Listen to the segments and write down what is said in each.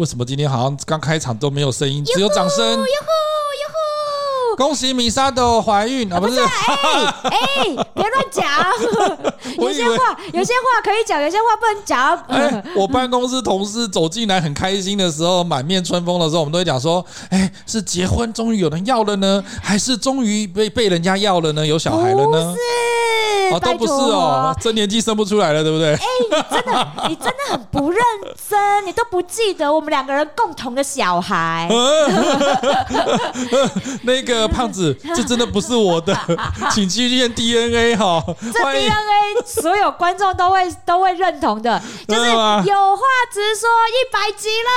为什么今天好像刚开场都没有声音，只有掌声？哟呼哟呼！恭喜米莎的怀孕啊！不是，哎哎，别乱讲。有些话，有些话可以讲，有些话不能讲。哎，我办公室同事走进来很开心的时候，满面春风的时候，我们都会讲说：哎，是结婚终于有人要了呢，还是终于被被人家要了呢？有小孩了呢？不是，哦，都不是哦，这年纪生不出来了，对不对？哎，你真的，你真的很不认真，你都不记得我们两个人共同的小孩。那个胖子，这真的不是我的，请去验 DNA 哈。这 DNA 所有观众都会都会认同的，就是有话直说，一百集了，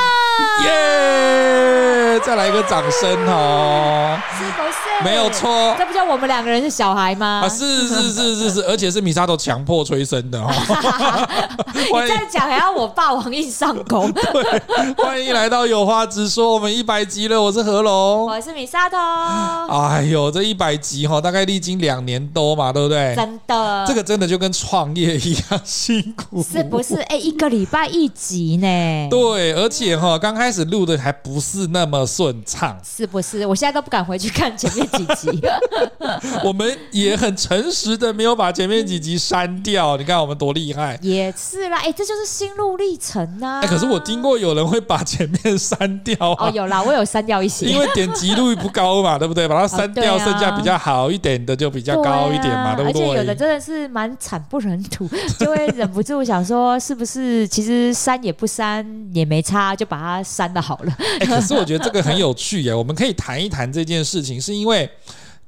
耶！再来一个掌声哦，是不是？没有错，这不就我们两个人是小孩吗？啊，是是是是是，而且是米莎都强迫催生的哈。你这样讲还要我霸王硬上弓？对，欢迎来到有话直说，我们一百集了，我是何龙，我是米莎头。哎呦，这一百集哈，大概历经两年多嘛，对不对？真的，这个真的就跟创业一样辛苦，是不是？哎，一个礼拜一集呢？对，而且哈，刚开始录的还不是那么顺畅，是不是？我现在都不敢回去看前面几集。我们也很诚实的，没有把前面几集删掉。你看我们多厉害，也是啦。哎，这就是心路历程呐。哎，可是我听过有人会把前面删掉。哦，有啦，我有删掉一些，因为点击率不高嘛，对不对？把它删掉，剩下比较好一点的就比较高一点嘛，对不对？而且有的真的是蛮惨不忍睹，就会忍不住想说，是不是其实删也不删也没差，就把它删了好了。哎，可是我觉得这个很有趣耶，我们可以谈一谈这件事情，是因为。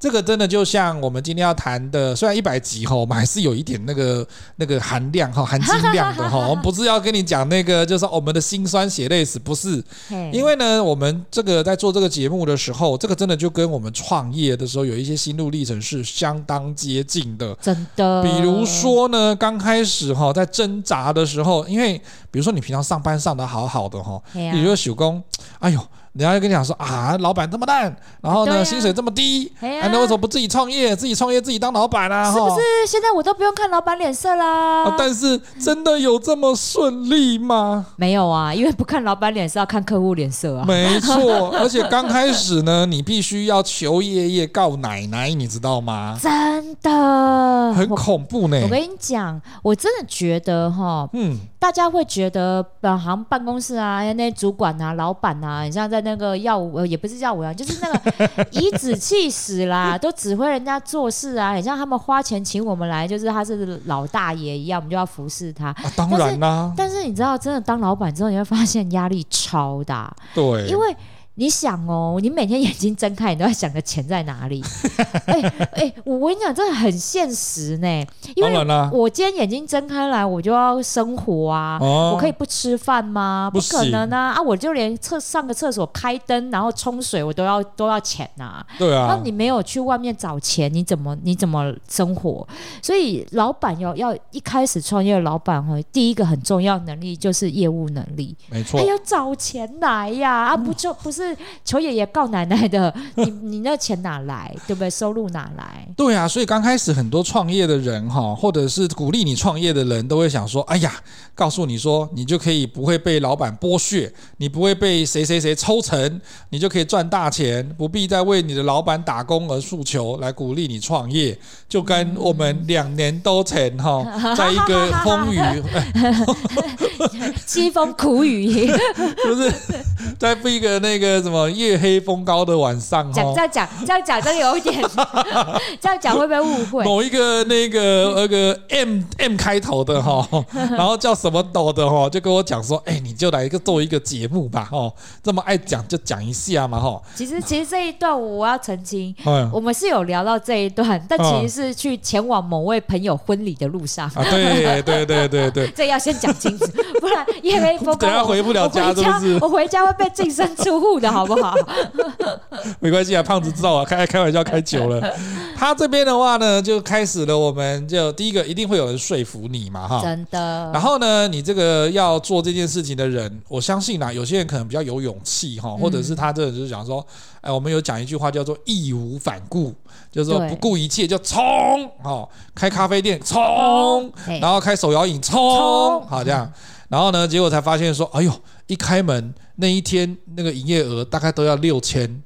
这个真的就像我们今天要谈的，虽然一百集哈，我们还是有一点那个那个含量哈，含金量的哈。我们不是要跟你讲那个，就是我们的辛酸血泪史，不是。因为呢，我们这个在做这个节目的时候，这个真的就跟我们创业的时候有一些心路历程是相当接近的。真的。比如说呢，刚开始哈，在挣扎的时候，因为比如说你平常上班上的好好的哈，你就手工，哎呦。人家就跟你讲说啊，老板这么烂，然后呢，薪水这么低，哎，那为什么不自己创业？自己创业，自己当老板啊？是不是？现在我都不用看老板脸色啦。但是真的有这么顺利吗？没有啊，因为不看老板脸色，要看客户脸色啊。没错，而且刚开始呢，你必须要求爷爷告奶奶，你知道吗？真的，很恐怖呢。我跟你讲，我真的觉得哈，嗯，大家会觉得本行办公室啊，那些主管啊、老板啊，你像在。那个耀武，也不是耀武啊，就是那个颐指气使啦，都指挥人家做事啊，很像他们花钱请我们来，就是他是老大爷一样，我们就要服侍他。啊、当然啦，但是你知道，真的当老板之后，你会发现压力超大。对，因为。你想哦，你每天眼睛睁开，你都在想着钱在哪里。哎哎，我跟你讲，真的很现实呢。因为我今天眼睛睁开来，我就要生活啊。哦、我可以不吃饭吗？不可能啊！啊，我就连厕上个厕所开灯，然后冲水，我都要都要钱呐、啊。对啊。那你没有去外面找钱，你怎么你怎么生活？所以老板要要一开始创业老板哈，第一个很重要能力就是业务能力。没错。哎要找钱来呀！啊，不就不是。是求爷爷告奶奶的，你你那钱哪来？对不对？收入哪来？对啊，所以刚开始很多创业的人哈，或者是鼓励你创业的人都会想说：哎呀，告诉你说，你就可以不会被老板剥削，你不会被谁谁谁抽成，你就可以赚大钱，不必再为你的老板打工而诉求，来鼓励你创业。就跟我们两年多前哈，在一个风雨、凄风苦雨，就是在一个那个。什么夜黑风高的晚上？讲这样讲这样讲，真的有一点，这样讲会不会误会？某一个那个那个 M M 开头的哈，然后叫什么抖的哈，就跟我讲说，哎，你就来一个做一个节目吧，哈，这么爱讲就讲一下嘛，哈。其实其实这一段我要澄清，我们是有聊到这一段，但其实是去前往某位朋友婚礼的路上。啊，对对对对对，这要先讲清楚，不然夜黑风高，等下回不了家，是不是？我回家会被净身出户的。好不好？没关系啊，胖子知道啊，开开玩笑开久了。他这边的话呢，就开始了，我们就第一个一定会有人说服你嘛，哈，真的。然后呢，你这个要做这件事情的人，我相信啦，有些人可能比较有勇气哈，或者是他这就是想说，哎，我们有讲一句话叫做义无反顾，就是说不顾一切就冲，哈，开咖啡店冲，然后开手摇饮冲，好这样。然后呢，结果才发现说，哎呦，一开门那一天那个营业额大概都要六千。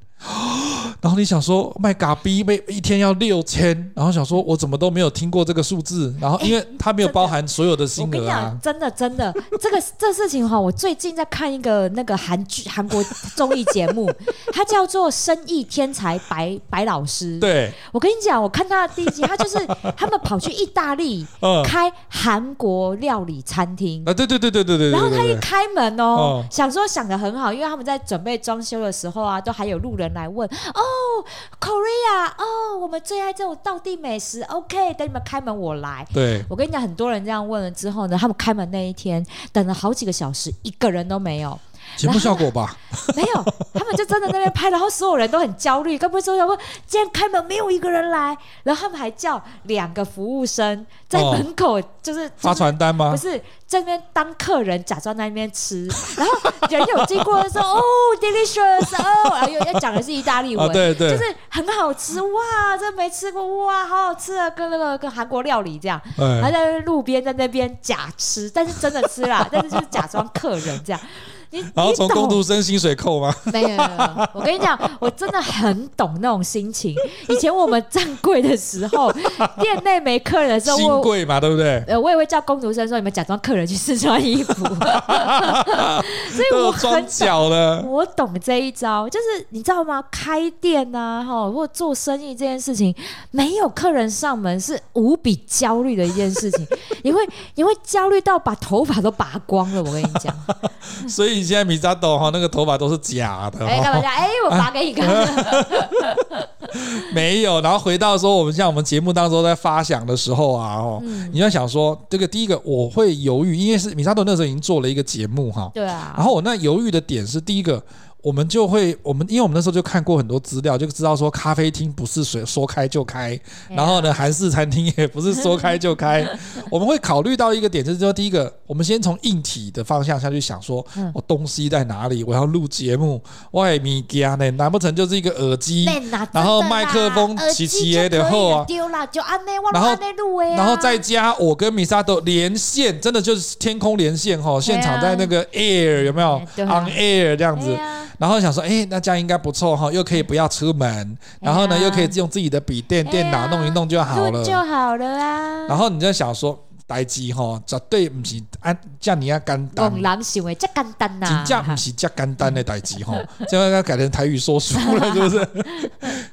然后你想说卖咖啡每一天要六千，然后想说我怎么都没有听过这个数字，然后因为它没有包含所有的金额啊。真的真的，这个这事情哈，我最近在看一个那个韩剧韩国综艺节目，它叫做《生意天才白白老师》。对，我跟你讲，我看他的第一集，他就是他们跑去意大利 开韩国料理餐厅啊，对对对对对对。然后他一开门哦，想说想的很好，因为他们在准备装修的时候啊，都还有路人来问哦。哦，Korea，哦，我们最爱这种道地美食。OK，等你们开门，我来。对，我跟你讲，很多人这样问了之后呢，他们开门那一天等了好几个小时，一个人都没有。节目效果吧？没有，他们就真的在那边拍，然后所有人都很焦虑，更不会说，说今天开门没有一个人来，然后他们还叫两个服务生在门口，就是、哦、发传单吗？不是，在那边当客人，假装在那边吃，然后人有经过的时候，哦，delicious，哦，然后又讲的是意大利文，哦、对对，就是很好吃，哇，这没吃过，哇，好好吃啊，跟那个跟韩国料理这样，还、哎、在路边在那边假吃，但是真的吃啦，但是就是假装客人这样。你然后从工读生薪水扣吗？没有，没有，我跟你讲，我真的很懂那种心情。以前我们站柜的时候，店内没客人的时候，新柜嘛，对不对？呃，我也会叫工读生说：“你们假装客人去试穿衣服。”所以我很懂，我懂这一招，就是你知道吗？开店啊，哈，或做生意这件事情，没有客人上门是无比焦虑的一件事情。你会，你会焦虑到把头发都拔光了。我跟你讲，所以。你现在米扎豆哈，那个头发都是假的。哎，干嘛讲？哎，我发给你看。没有。然后回到说，我们像我们节目当中在发想的时候啊，哦，你要想说，这个第一个我会犹豫，因为是米扎豆那时候已经做了一个节目哈。对啊。然后我那犹豫的点是第一个。我们就会，我们因为我们那时候就看过很多资料，就知道说咖啡厅不是说说开就开，然后呢，韩式餐厅也不是说开就开。我们会考虑到一个点，就是说第一个，我们先从硬体的方向下去想，说我东西在哪里，我要录节目，外米家呢？难不成就是一个耳机，然后麦克风齐齐的后啊，然后然后再加我跟米萨都连线，真的就是天空连线哈，现场在那个 air 有没有？on air 这样子。然后想说，哎，那这样应该不错哈，又可以不要出门，然后呢，又可以用自己的笔电、电脑弄一弄就好了，就好了啊。然后你就想说，代志哈，绝对不是按叫你要简单，讲人想的这简单呐，真正不是这简单的代志哈，这样要改成台语说书了，是不是？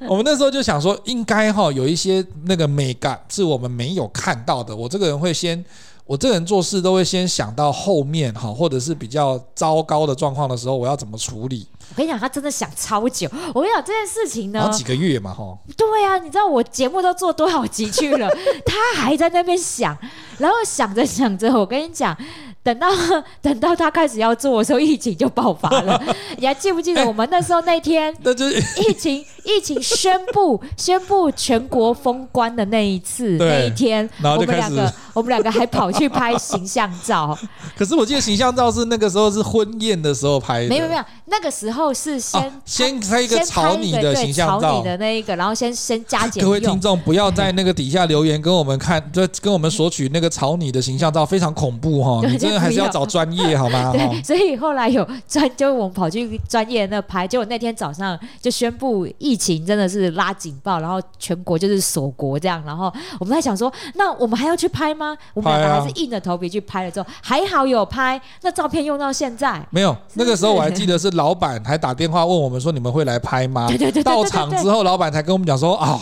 我们那时候就想说，应该哈有一些那个美感是我们没有看到的，我这个人会先。我这人做事都会先想到后面哈，或者是比较糟糕的状况的时候，我要怎么处理？我跟你讲，他真的想超久。我跟你讲这件事情呢，好几个月嘛哈。对呀、啊，你知道我节目都做多少集去了，他还在那边想，然后想着想着，我跟你讲。等到 等到他开始要做的时候，疫情就爆发了。你还记不记得我们那时候那天？那就是疫情，疫情宣布宣布全国封关的那一次那一天，我们两个我们两个还跑去拍形象照。可是我记得形象照是那个时候是婚宴的时候拍的。没有没有，那个时候是先先拍一个草拟的形象照，的那一个，然后先先加减。各位听众不要在那个底下留言跟我们看，就跟我们索取那个草拟的形象照，非常恐怖哈！你真的。还是要找专业好吗？对，所以后来有专，就我们跑去专业那拍，结果那天早上就宣布疫情真的是拉警报，然后全国就是锁国这样，然后我们在想说，那我们还要去拍吗？我们两个还是硬着头皮去拍了之后，还好有拍，那照片用到现在没有？那个时候我还记得是老板还打电话问我们说，你们会来拍吗？对对对，到场之后，老板才跟我们讲说啊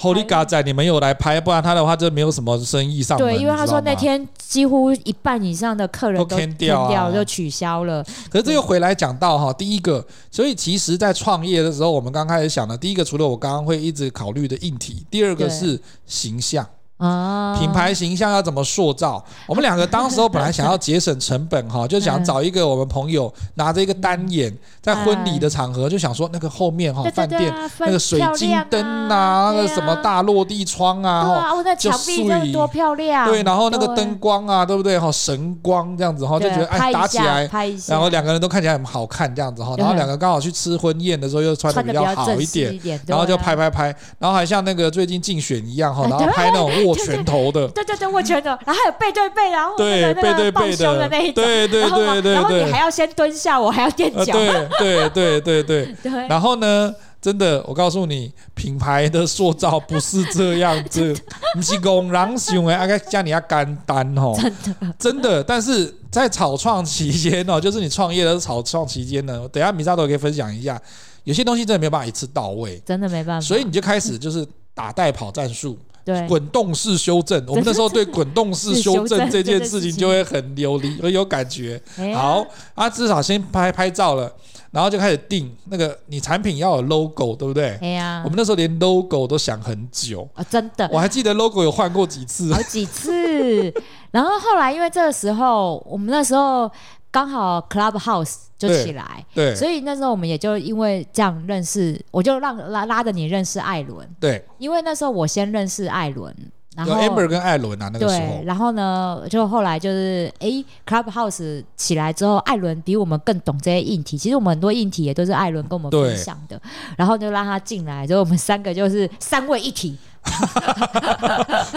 ，Holy God 仔，你们有来拍，不然他的话就没有什么生意上门。对，因为他说那天几乎一半以上的客人都。掉掉就取消了。可是这又回来讲到哈，第一个，所以其实，在创业的时候，我们刚开始想的，第一个，除了我刚刚会一直考虑的硬体，第二个是形象。啊，品牌形象要怎么塑造？我们两个当时候本来想要节省成本哈，就想找一个我们朋友拿着一个单眼，在婚礼的场合就想说那个后面哈饭店那个水晶灯啊，那个什么大落地窗啊，就碎多漂亮。对，然后那个灯光啊，对不对哈？神光这样子哈，就觉得哎打起来，然后两个人都看起来很好看这样子哈。然后两个刚好去吃婚宴的时候又穿的比较好一点，然后就拍拍拍，然后还像那个最近竞选一样哈，然后拍那种。握拳头的，对对对，握拳头，然后还有背对背，然后对背对背的那一种，对对对对，然后你还要先蹲下，我还要垫脚，对对对对 对，然后呢？真的，我告诉你，品牌的塑造不是这样子，不是工人想的，阿该叫你要干单哦。真的，真的。但是在草创期间哦，就是你创业的草创期间呢，等下米萨都可以分享一下，有些东西真的没有办法一次到位，真的没办法。所以你就开始就是打带跑战术，对，滚动式修正。我们那时候对滚动式修正 这件事情就会很有理，很有感觉。好，啊，至少先拍拍照了。然后就开始定那个，你产品要有 logo，对不对？哎呀。我们那时候连 logo 都想很久啊，真的。我还记得 logo 有换过几次，好几次。然后后来因为这个时候，我们那时候刚好 Clubhouse 就起来，对，所以那时候我们也就因为这样认识，我就让拉拉着你认识艾伦，对，因为那时候我先认识艾伦。然后 Amber 跟艾伦啊，那个时候。对，然后呢，就后来就是，哎，Clubhouse 起来之后，艾伦比我们更懂这些硬体。其实我们很多硬体也都是艾伦跟我们分享的。然后就让他进来，之后我们三个就是三位一体。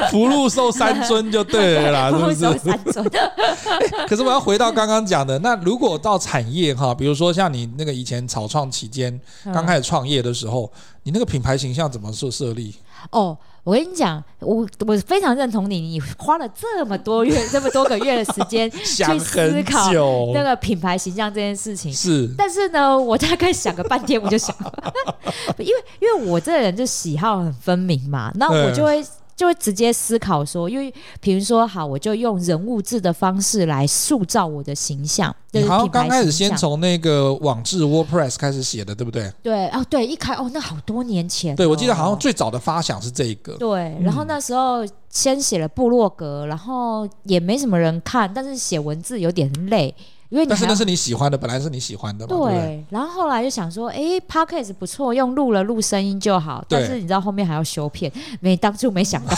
福禄寿三尊就对了啦，是不是？三尊。可是我要回到刚刚讲的，那如果到产业哈，比如说像你那个以前草创期间刚开始创业的时候，你那个品牌形象怎么做设立？哦。我跟你讲，我我非常认同你，你花了这么多月、这么多个月的时间去思考那个品牌形象这件事情。是，但是呢，我大概想个半天，我就想，因为因为我这个人就喜好很分明嘛，那我就会。就会直接思考说，因为比如说，好，我就用人物志的方式来塑造我的形象。你好像刚开始先从那个网志 WordPress 开始写的，对不对？对，哦，对，一开哦，那好多年前。对，我记得好像最早的发想是这一个。对，然后那时候先写了部落格，然后也没什么人看，但是写文字有点累。因为你但是那是你喜欢的，本来是你喜欢的嘛。对，对对，然后后来就想说，哎，Podcast 不错，用录了录声音就好。但是你知道后面还要修片，没当初没想到。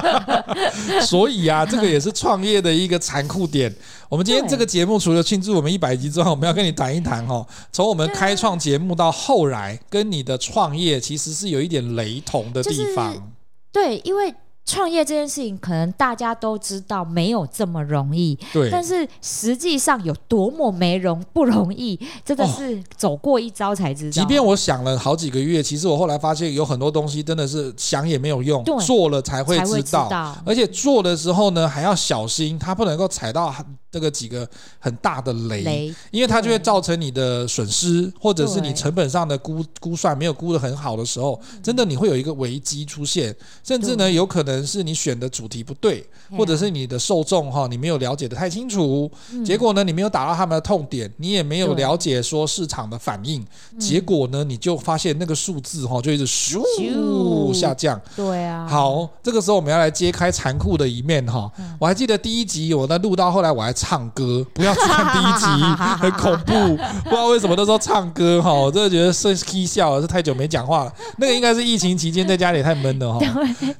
所以啊，这个也是创业的一个残酷点。我们今天这个节目除了庆祝我们一百集之外，我们要跟你谈一谈哈，从我们开创节目到后来跟你的创业其实是有一点雷同的地方。就是、对，因为。创业这件事情，可能大家都知道没有这么容易，对。但是实际上有多么没容不容易，真的是走过一遭才知道。即便我想了好几个月，其实我后来发现有很多东西真的是想也没有用，做了才会知道。而且做的时候呢，还要小心，它不能够踩到这个几个很大的雷，雷，因为它就会造成你的损失，或者是你成本上的估估算没有估得很好的时候，真的你会有一个危机出现，甚至呢有可能。是你选的主题不对，或者是你的受众哈，你没有了解的太清楚，结果呢，你没有打到他们的痛点，你也没有了解说市场的反应，结果呢，你就发现那个数字哈就一直咻下降。对啊，好，这个时候我们要来揭开残酷的一面哈。我还记得第一集我在录到后来我还唱歌，不要去看第一集，很恐怖，不知道为什么那时候唱歌哈，我真的觉得是嬉笑了，是太久没讲话了。那个应该是疫情期间在家里太闷了哈。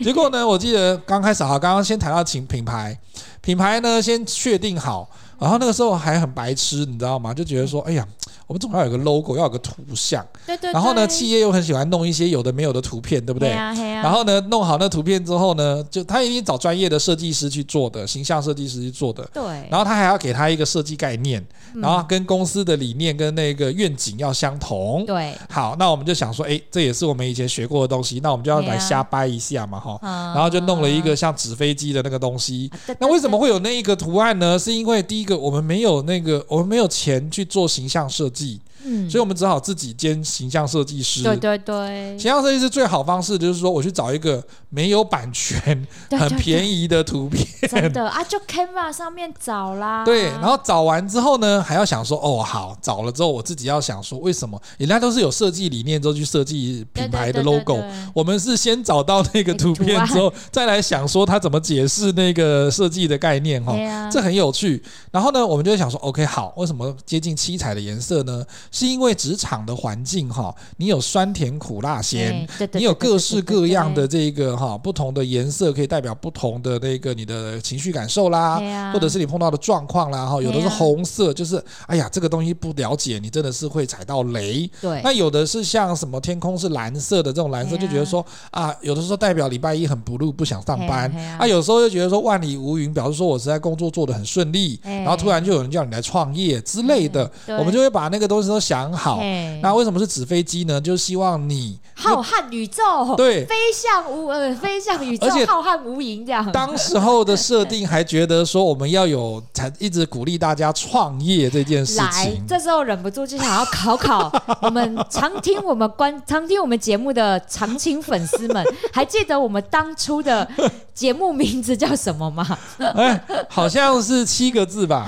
结果呢，我记得刚开始哈，刚刚先谈到品品牌，品牌呢先确定好，然后那个时候还很白痴，你知道吗？就觉得说，哎呀。我们总要有个 logo，要有个图像。对对对。然后呢，企业又很喜欢弄一些有的没有的图片，对不对？啊啊、然后呢，弄好那图片之后呢，就他一定找专业的设计师去做的，形象设计师去做的。对。然后他还要给他一个设计概念，然后跟公司的理念跟那个愿景要相同。对。好，那我们就想说，哎，这也是我们以前学过的东西，那我们就要来瞎掰一下嘛，哈、啊。然后就弄了一个像纸飞机的那个东西。啊、那为什么会有那一个图案呢？是因为第一个，我们没有那个，我们没有钱去做形象设计。记。嗯，所以我们只好自己兼形象设计师。对对对，形象设计师最好方式就是说，我去找一个没有版权、很便宜的图片。真的啊，就 Canva 上面找啦。对，然后找完之后呢，还要想说，哦，好，找了之后我自己要想说，为什么人家都是有设计理念之后去设计品牌的 logo，我们是先找到那个图片之后，再来想说他怎么解释那个设计的概念哈、啊，这很有趣。然后呢，我们就会想说，OK，好，为什么接近七彩的颜色呢？是因为职场的环境哈，你有酸甜苦辣咸，你有各式各样的这个哈不同的颜色，可以代表不同的那个你的情绪感受啦，或者是你碰到的状况啦哈。有的是红色，就是哎呀这个东西不了解，你真的是会踩到雷。对，那有的是像什么天空是蓝色的这种蓝色，就觉得说啊，有的时候代表礼拜一很 blue 不想上班。啊，有时候就觉得说万里无云，表示说我实在工作做得很顺利，然后突然就有人叫你来创业之类的，我们就会把那个东西都想好。那为什么是纸飞机呢？就是希望你浩瀚宇宙，对，飞向无呃，飞向宇宙，浩瀚无垠这样。当时候的设定还觉得说我们要有，才一直鼓励大家创业这件事情。来，这时候忍不住就想要考考我们常听我们观 常听我们节目的常青粉丝们，还记得我们当初的节目名字叫什么吗？哎，好像是七个字吧。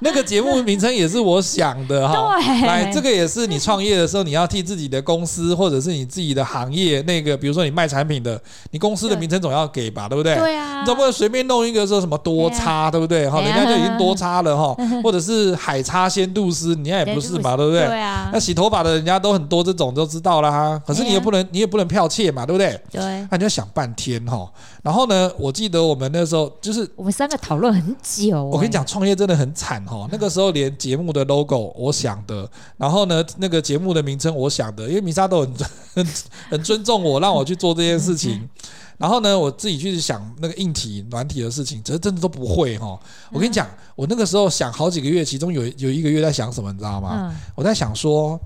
那个节目名称也是我想的哈。对，来，这个也是你创业的时候，你要替自己的公司或者是你自己的行业，那个比如说你卖产品的，你公司的名称总要给吧，对不对？对啊。你总不能随便弄一个说什么多差，对不对？哈，人家就已经多差了哈，或者是海差仙度丝，人家也不是嘛，对不对？对啊。那洗头发的人家都很多这种都知道啦哈，可是你也不能，你也不能剽窃嘛，对不对？对。那你就想半天哈，然后呢，我记得我们那时候就是我们三个讨论很久。我跟你讲，创业真的很惨哦，那个时候连节目的 logo 我想的，然后呢，那个节目的名称我想的，因为米莎都很 很很尊重我，让我去做这件事情。然后呢，我自己去想那个硬体、软体的事情，这真的都不会哈。我跟你讲，我那个时候想好几个月，其中有有一个月在想什么，你知道吗？我在想说，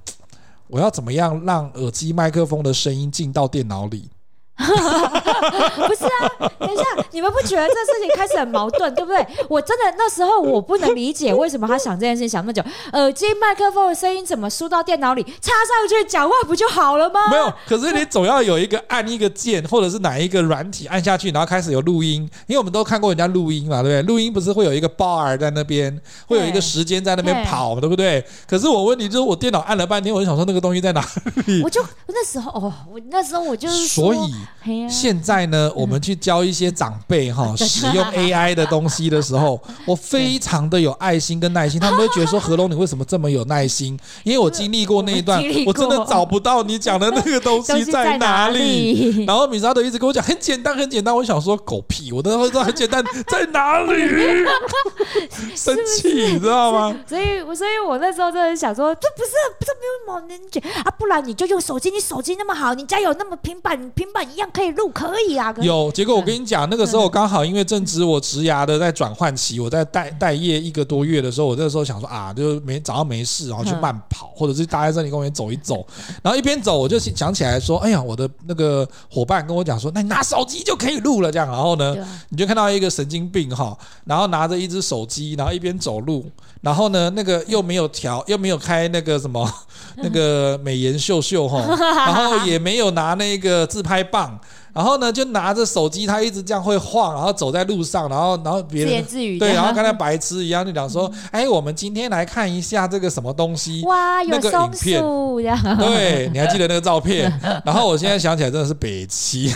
我要怎么样让耳机麦克风的声音进到电脑里。不是啊，等一下，你们不觉得这事情开始很矛盾，对不对？我真的那时候我不能理解为什么他想这件事情想那么久。耳机麦克风的声音怎么输到电脑里，插上去讲话不就好了吗？没有，可是你总要有一个按一个键，或者是哪一个软体按下去，然后开始有录音。因为我们都看过人家录音嘛，对不对？录音不是会有一个 bar 在那边，会有一个时间在那边跑，对不对？可是我问你，就是我电脑按了半天，我就想说那个东西在哪里？我就那时候哦，我那时候我就是所以。现在呢，我们去教一些长辈哈 使用 AI 的东西的时候，我非常的有爱心跟耐心。他们会觉得说：“何龙，你为什么这么有耐心？”因为我经历过那一段，我真的找不到你讲的那个东西在哪里。然后米莎德一直跟我讲很简单，很简单。我想说狗屁，我都会知道很简单在哪里。生气，你知道吗？所以，所以我那时候真的想说，这不是，这没有毛能解啊，不然你就用手机，你手机那么好，你家有那么平板，平板一样可以录，可以啊。有，结果我跟你讲，那个时候刚好因为正值我职涯的在转换期，我在待待业一个多月的时候，我那个时候想说啊，就没早上没事，然后去慢跑，或者是待在森林公园走一走，然后一边走我就想起来说，哎呀，我的那个伙伴跟我讲说，那你拿手机就可以录了，这样，然后呢，你就看到一个神经病哈，然后拿着一只手机，然后一边走路，然后呢，那个又没有调，又没有开那个什么 那个美颜秀秀哈，然后也没有拿那个自拍棒。然后呢，就拿着手机，他一直这样会晃，然后走在路上，然后然后别人对，然后跟他白痴一样，就讲说，哎，我们今天来看一下这个什么东西，哇，有那个影片，对，你还记得那个照片？然后我现在想起来真的是北七，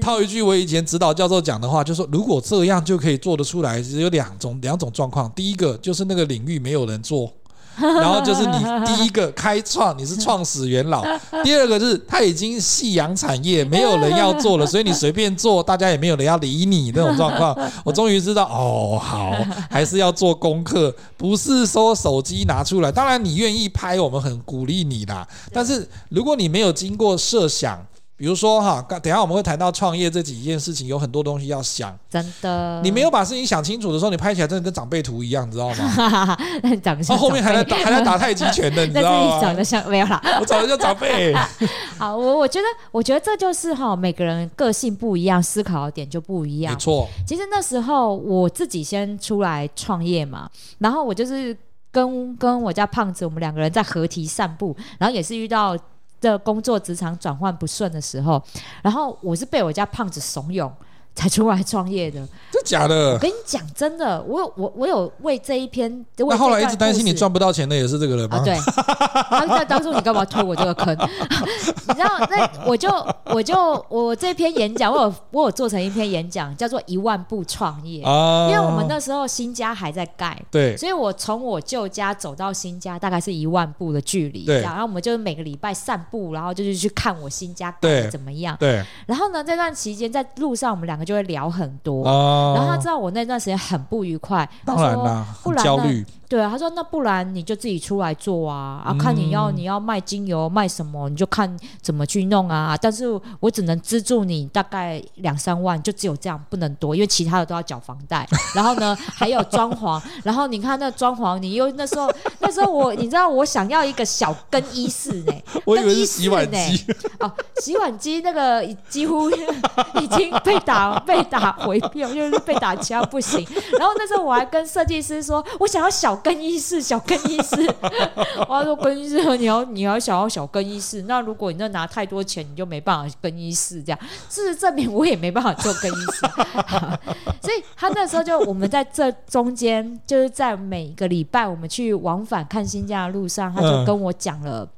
套一句我以前指导教授讲的话，就是说如果这样就可以做得出来，只有两种两种状况，第一个就是那个领域没有人做。然后就是你第一个开创，你是创始元老；第二个就是他已经夕阳产业，没有人要做了，所以你随便做，大家也没有人要理你那种状况。我终于知道，哦，好，还是要做功课，不是说手机拿出来。当然你愿意拍，我们很鼓励你啦。但是如果你没有经过设想，比如说哈，等一下我们会谈到创业这几件事情，有很多东西要想。真的，你没有把事情想清楚的时候，你拍起来真的跟长辈图一样，你知道吗？长得像。后面还在打 还在打太极拳的，你知道吗？长得像没有啦，我长得像长辈。好，我我觉得我觉得这就是哈，每个人个性不一样，思考的点就不一样。没错。其实那时候我自己先出来创业嘛，然后我就是跟跟我家胖子，我们两个人在河堤散步，然后也是遇到。的工作职场转换不顺的时候，然后我是被我家胖子怂恿才出来创业的。真假的？我跟你讲，真的，我有我我有为这一篇。那后来一直担心你赚不到钱的也是这个人吗？啊、对。他在当初你干嘛推我这个坑？你知道，那我就我就我这篇演讲，我有我有做成一篇演讲，叫做一万步创业。啊。因为我们那时候新家还在盖，对，所以我从我旧家走到新家大概是一万步的距离。对。然后我们就是每个礼拜散步，然后就是去看我新家盖的怎么样。对。然后呢，这段期间在路上，我们两个就会聊很多。啊。然后他知道我那段时间很不愉快，当然啦，不然焦虑。对啊，他说那不然你就自己出来做啊，啊，看你要你要卖精油卖什么，你就看怎么去弄啊。但是我只能资助你大概两三万，就只有这样，不能多，因为其他的都要缴房贷。然后呢，还有装潢。然后你看那装潢，你又那时候 那时候我你知道我想要一个小更衣室呢，我以为是洗碗机哦，洗碗机那个几乎已经被打被打回票，就是被打枪不行。然后那时候我还跟设计师说，我想要小。更衣室，小更衣室。我说更衣室，你要你要想要小更衣室，那如果你那拿太多钱，你就没办法更衣室这样。事实证明，我也没办法做更衣室。所以他那时候就我们在这中间，就是在每个礼拜我们去往返看新疆的路上，他就跟我讲了，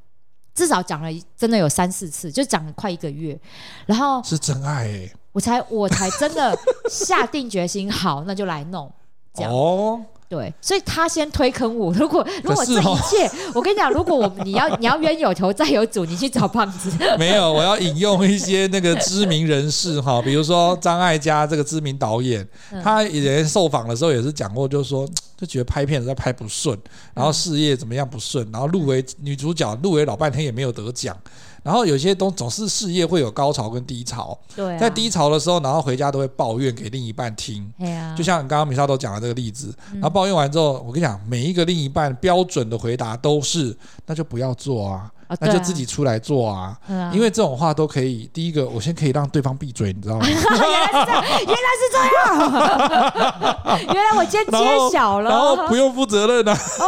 至少讲了真的有三四次，就讲了快一个月。然后是真爱哎，我才我才真的下定决心，好，那就来弄这样。哦对，所以他先推坑我。如果如果这一切，我跟你讲，如果我你要 你要冤有头债有主，你去找胖子。没有，我要引用一些那个知名人士哈，比如说张艾嘉这个知名导演，他以前受访的时候也是讲过，就是说就觉得拍片子在拍不顺，然后事业怎么样不顺，然后入围女主角入围老半天也没有得奖。然后有些东总是事业会有高潮跟低潮，对，在低潮的时候，然后回家都会抱怨给另一半听，就像刚刚米莎都讲的这个例子，然后抱怨完之后，我跟你讲，每一个另一半标准的回答都是，那就不要做啊。啊、那就自己出来做啊，啊，因为这种话都可以。第一个，我先可以让对方闭嘴，你知道吗？原来是这样，原来是这样，原来我先揭晓了，然后不用负责任的、啊。哦，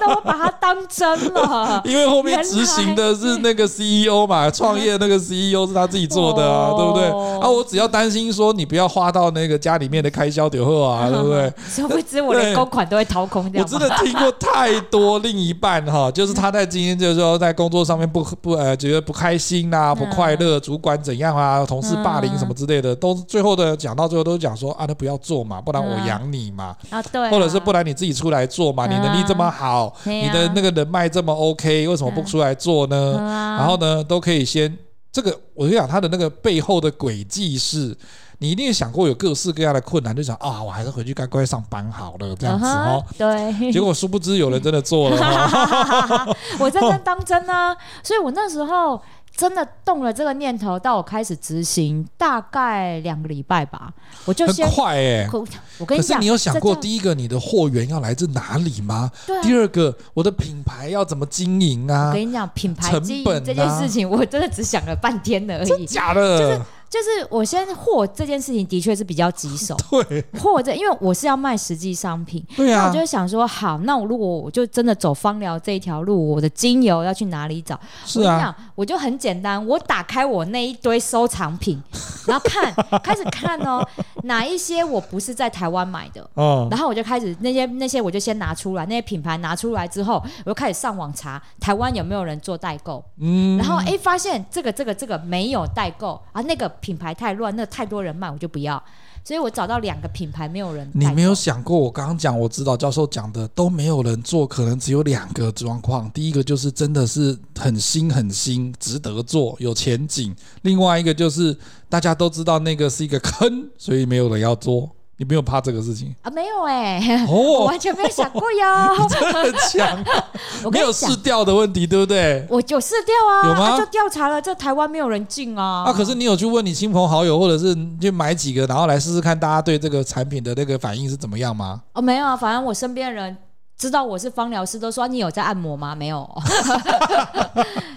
那我把它当真了。因为后面执行的是那个 CEO 嘛，创业那个 CEO 是他自己做的啊，对不对？啊，我只要担心说你不要花到那个家里面的开销点后啊，对不对？殊不知我的公款都会掏空掉。我真的听过太多另一半哈，就是他在今天就是说在。工作上面不不呃觉得不开心呐、啊，不快乐，主管怎样啊，同事霸凌什么之类的，都最后的讲到最后都讲说啊，那不要做嘛，不然我养你嘛，啊对，或者是不然你自己出来做嘛，你能力这么好，你的那个人脉这么 OK，为什么不出来做呢？然后呢，都可以先这个，我就讲他的那个背后的轨迹是。你一定想过有各式各样的困难，就想啊，我还是回去乖乖上班好了，这样子哦。对。结果殊不知有人真的做了。我认真当真啊，所以我那时候真的动了这个念头，到我开始执行，大概两个礼拜吧，我就快哎、欸。我跟你讲，可是你有想过，第一个你的货源要来自哪里吗？对。第二个，我的品牌要怎么经营啊？我跟你讲，品牌经营这件事情，我真的只想了半天而已。真假的？就是。就是我先货这件事情的确是比较棘手，对，货这因为我是要卖实际商品，对啊，那我就想说，好，那我如果我就真的走芳疗这一条路，我的精油要去哪里找？是啊，我就很简单，我打开我那一堆收藏品，然后看，开始看哦，哪一些我不是在台湾买的，哦，然后我就开始那些那些我就先拿出来，那些品牌拿出来之后，我就开始上网查台湾有没有人做代购，嗯，然后哎发现这个这个这个没有代购啊，那个。品牌太乱，那太多人卖，我就不要。所以我找到两个品牌，没有人。你没有想过，我刚刚讲，我指导教授讲的都没有人做，可能只有两个状况。第一个就是真的是很新很新，值得做，有前景；另外一个就是大家都知道那个是一个坑，所以没有人要做。你没有怕这个事情啊？没有哎、欸，哦，我完全没有想过哟。真的很强，没有试调的问题，对不对？我有试调啊，有吗？啊、就调查了，这台湾没有人进啊。啊，可是你有去问你亲朋好友，或者是去买几个，然后来试试看，大家对这个产品的那个反应是怎么样吗？哦，没有啊，反正我身边的人。知道我是芳疗师，都说你有在按摩吗？没有，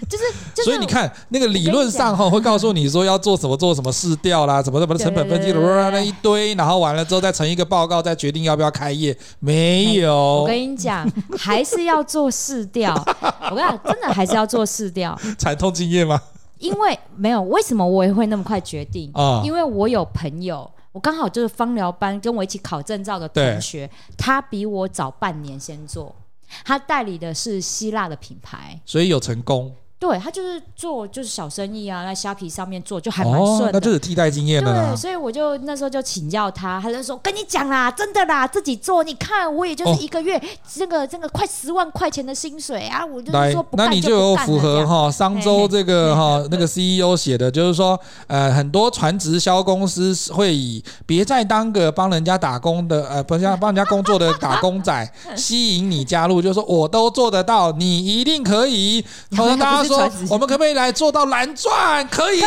就 是就是。所以你看，那个理论上哈会告诉你说要做什么做什么试调啦，怎么怎么成本分析的那一堆，然后完了之后再成一个报告，再决定要不要开业。没有，我跟你讲，还是要做试调。我跟你讲，真的还是要做试调。惨痛经验吗？因为没有为什么我也会那么快决定啊？因为我有朋友，我刚好就是芳疗班跟我一起考证照的同学，他比我早半年先做，他代理的是希腊的品牌，所以有成功。对，他就是做就是小生意啊，在虾皮上面做就还蛮顺的，哦，那就是替代经验了。对，所以我就那时候就请教他，他就说跟你讲啦，真的啦，自己做，你看我也就是一个月这个这个快十万块钱的薪水啊，我就是说不干就不干，那你就有符合哈商周这个哈那个 CEO 写的，就是说呃很多传直销公司会以别再当个帮人家打工的呃不像帮人家工作的打工仔 吸引你加入，就是说我都做得到，你一定可以。好像大家。说我们可不可以来做到蓝钻？可以，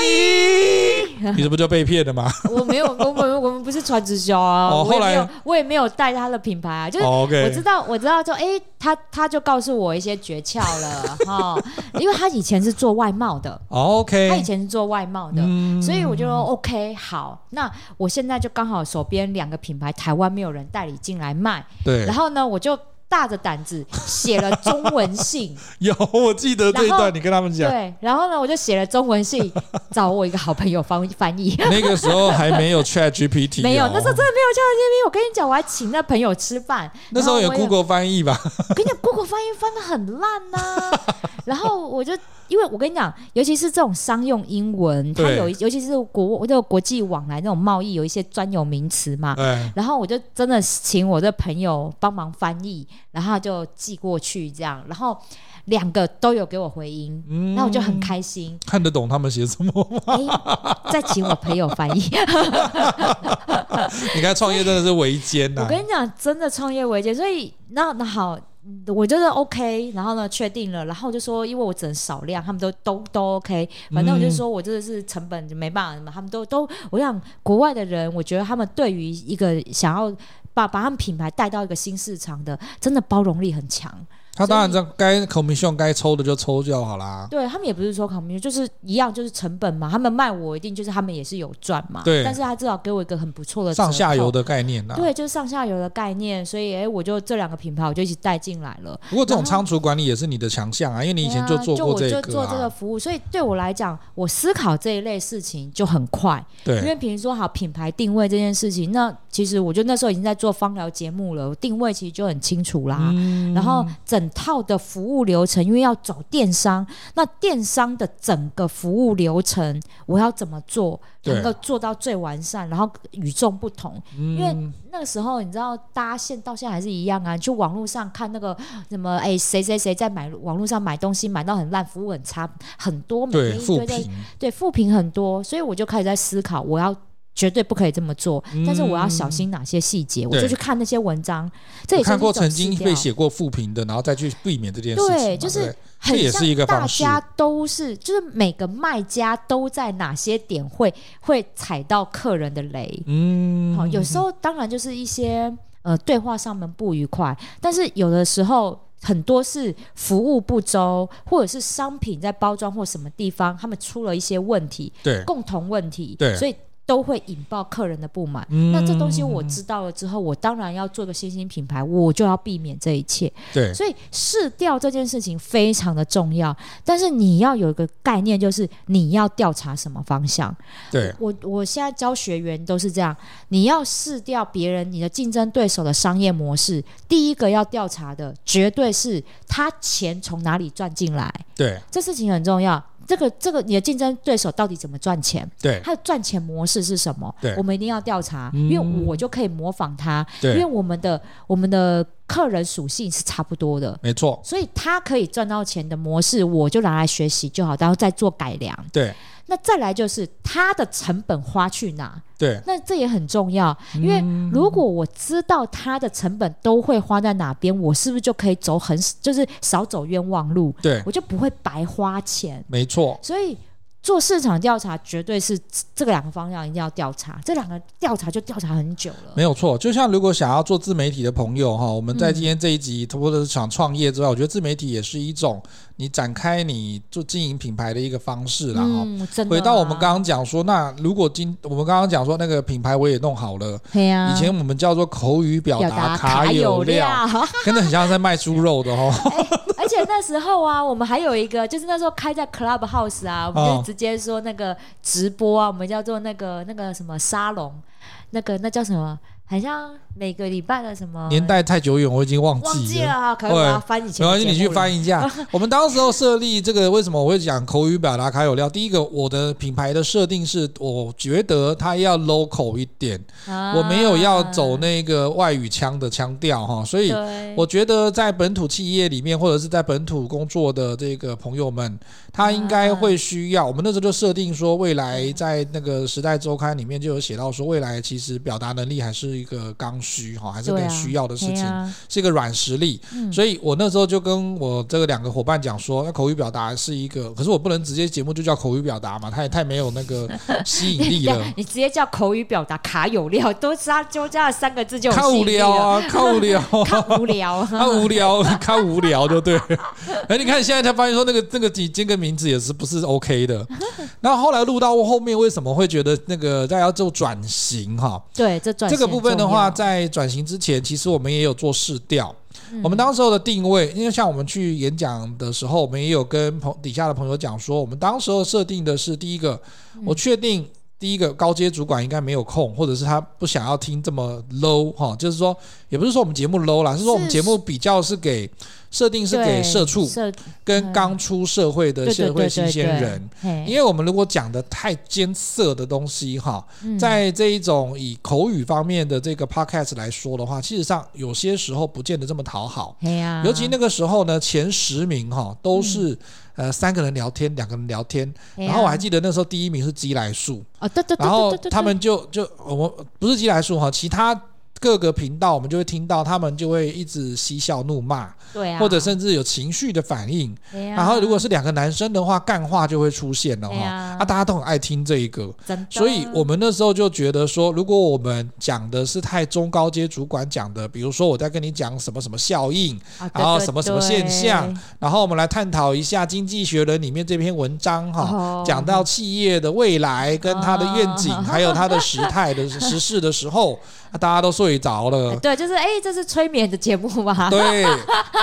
你这不就被骗了吗？我没有，我们我们不是传直销啊。哦，后来我也没有带他的品牌啊，就是我知道，我知道，就哎，他他就告诉我一些诀窍了 哈，因为他以前是做外贸的，OK，他以前是做外贸的，嗯，所以我就说 OK 好，那我现在就刚好手边两个品牌，台湾没有人代理进来卖，对，然后呢，我就。大着胆子写了中文信，有我记得这一段，你跟他们讲。对，然后呢，我就写了中文信，找我一个好朋友翻翻译。那个时候还没有 Chat GPT，没有，那时候真的没有 Chat GPT。我跟你讲，我还请那朋友吃饭。那时候有 Google 翻译吧？我跟你讲，Google 翻译翻的很烂呐、啊。然后我就。因为我跟你讲，尤其是这种商用英文，它有，尤其是国这个国际往来那种贸易，有一些专有名词嘛。然后我就真的请我的朋友帮忙翻译，然后就寄过去这样，然后两个都有给我回音，嗯，那我就很开心。看得懂他们写什么吗？再请我朋友翻译。你看创业真的是维艰呐！我跟你讲，真的创业维艰，所以那那好。我觉得 OK，然后呢，确定了，然后就说，因为我只能少量，他们都都都 OK，反正我就说我真的是成本就没办法嘛，他们都都，我想国外的人，我觉得他们对于一个想要把把他们品牌带到一个新市场的，真的包容力很强。他当然这该 commission 该抽的就抽就好啦。对，他们也不是说 commission，就是一样，就是成本嘛。他们卖我一定就是他们也是有赚嘛。对。但是他至少给我一个很不错的上下游的概念呐。对，就是上下游的概念，所以哎，我就这两个品牌我就一起带进来了。不过这种仓储管理也是你的强项啊，因为你以前就做过这个、啊。就我就做这个服务，所以对我来讲，我思考这一类事情就很快。对。因为比如说好品牌定位这件事情，那其实我就那时候已经在做芳疗节目了，定位其实就很清楚啦。嗯。然后整套的服务。流程，因为要走电商，那电商的整个服务流程，我要怎么做能够做到最完善，然后与众不同？嗯、因为那个时候你知道，大家现到现在还是一样啊，就网络上看那个什么，哎，谁谁谁在买网络上买东西买到很烂，服务很差，很多每天一堆的，对负评很多，所以我就开始在思考，我要。绝对不可以这么做，但是我要小心哪些细节，嗯，我就去看那些文章。这也是看过曾经被写过负评的，然后再去避免这件事情。对，就是很像大家都是，就是每个卖家都在哪些点会会踩到客人的雷。嗯，好，有时候当然就是一些呃对话上面不愉快，但是有的时候很多是服务不周，或者是商品在包装或什么地方他们出了一些问题，对，共同问题，对，所以。都会引爆客人的不满，嗯。那这东西我知道了之后，我当然要做个新兴品牌，我就要避免这一切。对，所以试调这件事情非常的重要。但是你要有一个概念，就是你要调查什么方向。对，我我现在教学员都是这样，你要试调别人你的竞争对手的商业模式，第一个要调查的绝对是他钱从哪里赚进来。对，这事情很重要。这个这个，你的竞争对手到底怎么赚钱？对，他的赚钱模式是什么？对，我们一定要调查，因为我就可以模仿他。对，因为我们的我们的客人属性是差不多的，没错。所以他可以赚到钱的模式，我就拿来学习就好，然后再做改良。对。那再来就是它的成本花去哪？对，那这也很重要，因为如果我知道它的成本都会花在哪边，我是不是就可以走很就是少走冤枉路？对，我就不会白花钱。没错，所以。做市场调查绝对是这个两个方向一定要调查，这两个调查就调查很久了。没有错，就像如果想要做自媒体的朋友哈，我们在今天这一集，除了想创业之外，我觉得自媒体也是一种你展开你做经营品牌的一个方式啦。嗯，真的。回到我们刚刚讲说，那如果今我们刚刚讲说那个品牌我也弄好了，对啊，以前我们叫做口语表达卡有料，真的很像在卖猪肉的哦。而且那时候啊，我们还有一个，就是那时候开在 Clubhouse 啊，我们就直接说那个直播啊，我们叫做那个那个什么沙龙，那个那叫什么？好像每个礼拜的什么年代太久远，我已经忘记了。忘记了啊，可以我要翻以前。没关系，你去翻一下。我们当时候设立这个，为什么我会讲口语表达卡有料？第一个，我的品牌的设定是，我觉得它要 local 一点，啊、我没有要走那个外语腔的腔调哈，所以我觉得在本土企业里面，或者是在本土工作的这个朋友们，他应该会需要。我们那时候就设定说，未来在那个时代周刊里面就有写到说，未来其实表达能力还是。一个刚需哈，还是更需要的事情，是一个软实力。嗯、所以我那时候就跟我这个两个伙伴讲说，那口语表达是一个，可是我不能直接节目就叫口语表达嘛，它也太没有那个 吸引力了。你直接叫口语表达卡有料，都加就加了三个字就看无聊啊，看 无聊，看无聊，看无聊，看无聊，就对。哎，你看现在才发现说那个那个几这个名字也是不是 OK 的。那后后来录到后面，为什么会觉得那个大家要做转型哈？对，这转这个部分。的话，在转型之前，其实我们也有做试调。我们当时候的定位，因为像我们去演讲的时候，我们也有跟朋底下的朋友讲说，我们当时候设定的是第一个，我确定第一个高阶主管应该没有空，或者是他不想要听这么 low 哈，就是说，也不是说我们节目 low 啦，是说我们节目比较是给。设定是给社畜跟刚出社会的社会新鲜人，因为我们如果讲的太艰涩的东西哈，在这一种以口语方面的这个 podcast 来说的话，事实上有些时候不见得这么讨好。尤其那个时候呢，前十名哈都是呃三个人聊天，两个人聊天，然后我还记得那时候第一名是鸡来树，然后他们就就我们不是鸡来树哈，其他。各个频道，我们就会听到他们就会一直嬉笑怒骂，对啊，或者甚至有情绪的反应。啊，然后如果是两个男生的话，干话就会出现了哈。啊，大家都很爱听这一个，所以我们那时候就觉得说，如果我们讲的是太中高阶主管讲的，比如说我在跟你讲什么什么效应，然后什么什么现象，然后我们来探讨一下《经济学人》里面这篇文章哈，讲到企业的未来跟它的愿景，还有它的时态的时事的时候。大家都睡着了。对，就是哎，这是催眠的节目吗？对，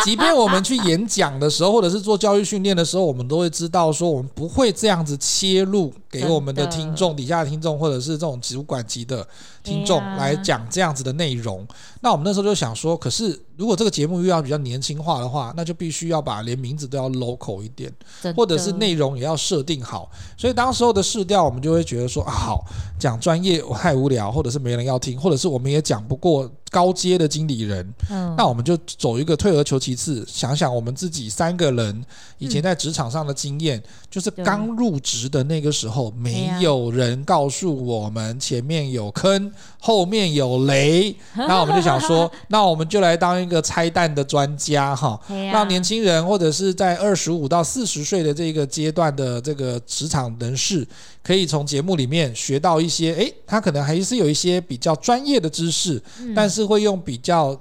即便我们去演讲的时候，或者是做教育训练的时候，我们都会知道说，我们不会这样子切入给我们的听众、底下的听众，或者是这种主管级的听众来讲这样子的内容。那我们那时候就想说，可是如果这个节目又要比较年轻化的话，那就必须要把连名字都要 local 一点，或者是内容也要设定好。所以当时候的试调，我们就会觉得说啊，好，讲专业我太无聊，或者是没人要听，或者是我们也讲不过。高阶的经理人，嗯，那我们就走一个退而求其次，想想我们自己三个人以前在职场上的经验，就是刚入职的那个时候，没有人告诉我们前面有坑，后面有雷，那我们就想说，那我们就来当一个拆弹的专家哈，让年轻人或者是在二十五到四十岁的这个阶段的这个职场人士，可以从节目里面学到一些，诶，他可能还是有一些比较专业的知识，但是。是会用比较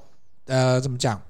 呃，怎么讲？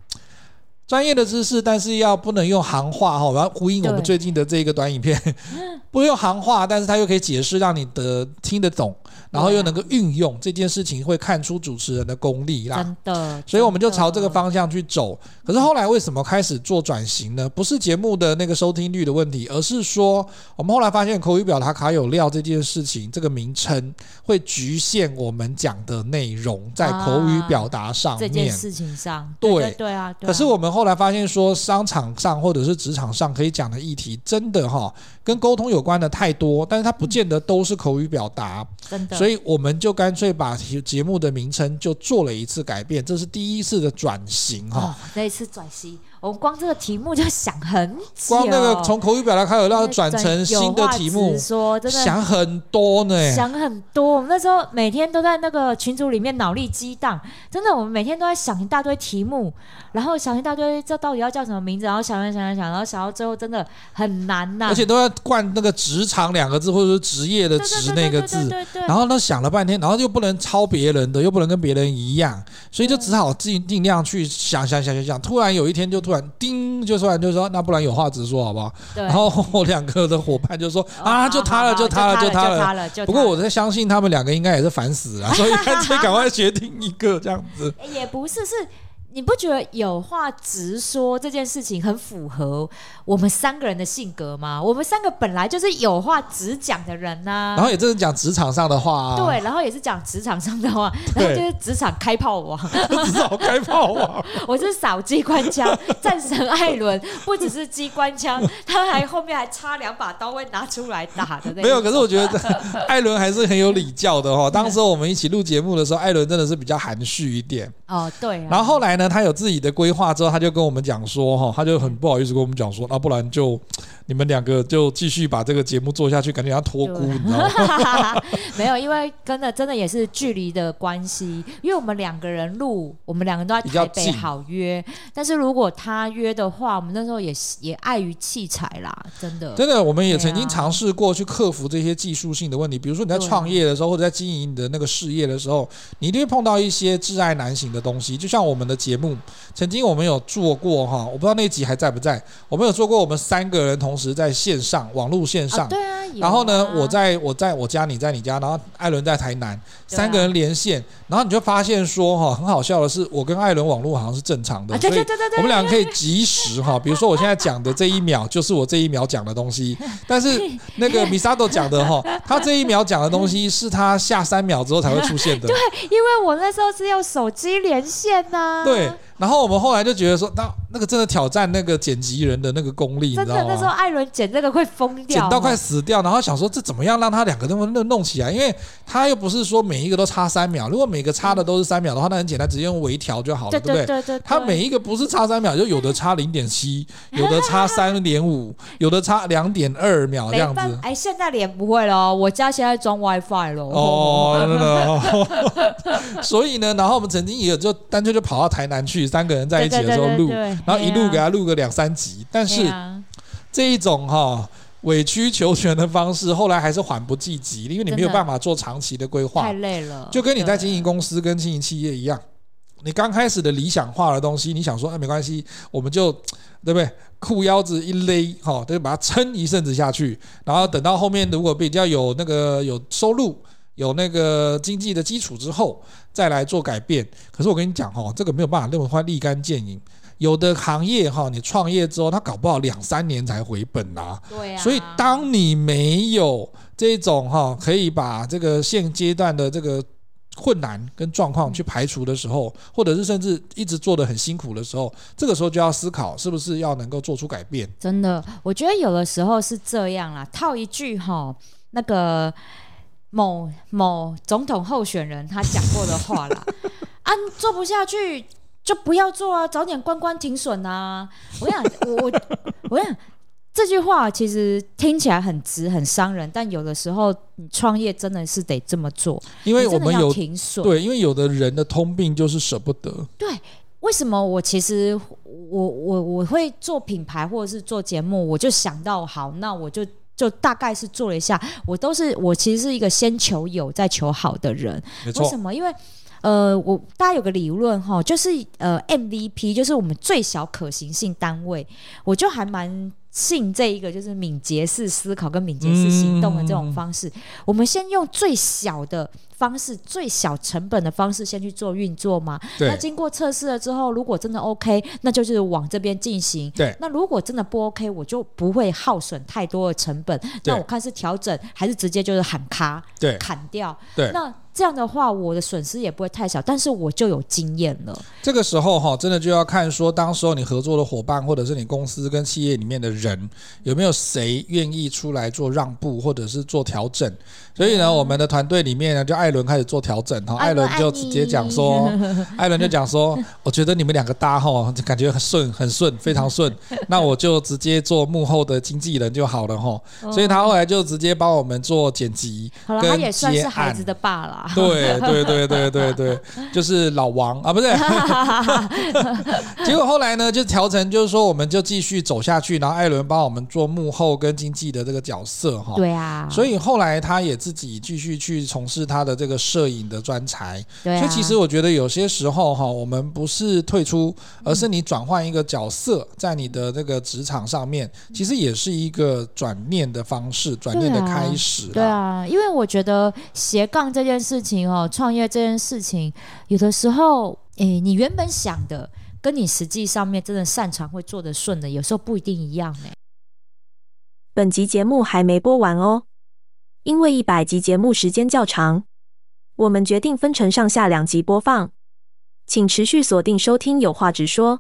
专业的知识，但是要不能用行话哈，我要呼应我们最近的这个短影片，不用行话，但是它又可以解释，让你的听得懂。然后又能够运用这件事情，会看出主持人的功力啦。真的，所以我们就朝这个方向去走。可是后来为什么开始做转型呢？不是节目的那个收听率的问题，而是说我们后来发现口语表达卡有料这件事情，这个名称会局限我们讲的内容在口语表达上面。这件事情上，对对啊。可是我们后来发现说，商场上或者是职场上可以讲的议题，真的哈。跟沟通有关的太多，但是它不见得都是口语表达，真的，所以我们就干脆把节目的名称就做了一次改变，这是第一次的转型哈。哦，这一次转型。我光这个题目就想很久，光那个从口语表达开始，要转成新的题目，说真的想很多呢，想很多。我们那时候每天都在那个群组里面脑力激荡，真的，我们每天都在想一大堆题目，然后想一大堆，这到底要叫什么名字？然后想想想想，然后想到最后真的很难呐。而且都要冠那个职场两个字，或者是职业的职那个字，然后呢想了半天，然后又不能抄别人的，又不能跟别人一样，所以就只好尽尽量去想想想想想。突然有一天就突然。叮，就说就说，那不然有话直说好不好？然后我两个的伙伴就说、哦、啊，就他了，就他了，就。他了不过我在相信他们两个应该也是烦死了，所以干脆赶快决定一个这样子。也不是，是你不觉得有话直说这件事情很符合我们三个人的性格吗？我们三个本来就是有话直讲的人呐、啊，然后也真是讲职场上的话、啊，对，然后也是讲职场上的话，然后就是职场开炮王，职场开炮王，我是扫机关枪战神艾伦，不只是机关枪，他还后面还插两把刀会拿出来打的那。没有，可是我觉得艾伦还是很有礼教的哈。当时我们一起录节目的时候，艾伦真的是比较含蓄一点。哦，对、然后后来呢，他有自己的规划之后，他就跟我们讲说，哈，他就很不好意思跟我们讲说，那不然就你们两个就继续把这个节目做下去，感觉要托孤，你知道吗？没有，因为跟的真的也是距离的关系，因为我们两个人录，我们两个都在台北好约，但是如果他约的话，我们那时候也也碍于器材啦，真的。真的，我们也曾经尝试过去克服这些技术性的问题，比如说你在创业的时候，或者在经营你的那个事业的时候，你一定会碰到一些挚爱难行的东西，就像我们的节目，曾经我们有做过哈，我不知道那集还在不在，我们有做过，我们三个人同时在线上网络线上，对啊，然后呢，我在我在我家，你在你家，然后艾伦在台南，三个人连线，然后你就发现说哈，很好笑的是，我跟艾伦网络好像是正常的，所以我们两个可以及时哈，比如说我现在讲的这一秒就是我这一秒讲的东西，但是那个米萨多讲的哈，他这一秒讲的东西是他下三秒之后才会出现的，对，因为我那时候是用手机连线呐，对。然后我们后来就觉得说，那那个真的挑战那个剪辑人的那个功力，你知道吗？那时候艾伦剪这个会疯掉，剪到快死掉。然后想说这怎么样让他两个都能弄起来？因为他又不是说每一个都差三秒，如果每个差的都是三秒的话，那很简单，直接用微调就好了，对不对？对对。他每一个不是差三秒，就有的差零点七，有的差 三点五，有的差两点二秒这样子。哎，现在连不会了，我家现在装 WiFi 了。哦，真的。所以呢，然后我们曾经也有就干脆就跑到台南去。三个人在一起的时候录，然后一录给他录个两三集，但是这一种哈委曲求全的方式，后来还是缓不济急，因为你没有办法做长期的规划，太累了。就跟你在经营公司跟经营企业一样，你刚开始的理想化的东西，你想说哎没关系，我们就对不对？裤腰子一勒哈，就把它撑一阵子下去，然后等到后面如果比较有那个有收入。有那个经济的基础之后，再来做改变。可是我跟你讲哈，这个没有办法那么快立竿见影。有的行业哈，你创业之后，他搞不好两三年才回本呐。对啊。所以当你没有这种哈，可以把这个现阶段的这个困难跟状况去排除的时候，或者是甚至一直做的很辛苦的时候，这个时候就要思考是不是要能够做出改变。真的，我觉得有的时候是这样啦。套一句哈，那个。某某总统候选人他讲过的话啦，啊，做不下去就不要做啊，早点关关停损啊！我想，我我我想这句话其实听起来很直很伤人，但有的时候你创业真的是得这么做，因为我们有停损。对，因为有的人的通病就是舍不得。对，为什么我其实我我我会做品牌或者是做节目，我就想到好，那我就。就大概是做了一下，我都是我其实是一个先求有再求好的人。为什么？因为呃，我大家有个理论哈，就是呃 MVP 就是我们最小可行性单位，我就还蛮。信这一个就是敏捷式思考跟敏捷式行动的这种方式，嗯、我们先用最小的方式、最小成本的方式先去做运作嘛。对。那经过测试了之后，如果真的 OK，那就是往这边进行。对。那如果真的不 OK，我就不会耗损太多的成本。那我看是调整还是直接就是喊卡？对。砍掉。对。那。这样的话，我的损失也不会太小，但是我就有经验了。这个时候哈，真的就要看说，当时候你合作的伙伴，或者是你公司跟企业里面的人，有没有谁愿意出来做让步，或者是做调整。所以呢，我们的团队里面呢，就艾伦开始做调整哈。艾伦就直接讲说，艾伦就讲说，我觉得你们两个搭哈，感觉很顺，很顺，非常顺。那我就直接做幕后的经纪人就好了哈。所以他后来就直接帮我们做剪辑，好了，他也算是孩子的爸 了。对对对对对对，就是老王啊，不是。结果后来呢，就调成就是说，我们就继续走下去，然后艾伦帮我们做幕后跟经纪的这个角色哈。对啊。所以后来他也。自己继续去从事他的这个摄影的专才，对啊，所以其实我觉得有些时候哈，我们不是退出，而是你转换一个角色，在你的这个职场上面，其实也是一个转念的方式，转念的开始。对啊，因为我觉得斜杠这件事事情哦，创业这件事情，有的时候，诶，你原本想的。跟你实际上面真的擅长会做得顺的，有时候不一定一样呢。本集节目还没播完哦，因为一百集节目时间较长，我们决定分成上下两集播放，请持续锁定收听《有话直说》。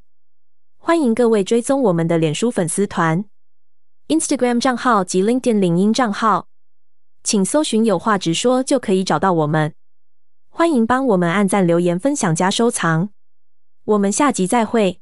欢迎各位追踪我们的脸书粉丝团、Instagram 账号及 LinkedIn 领英账号，请搜寻“有话直说”就可以找到我们。欢迎帮我们按赞、留言、分享加收藏。我们下集再会。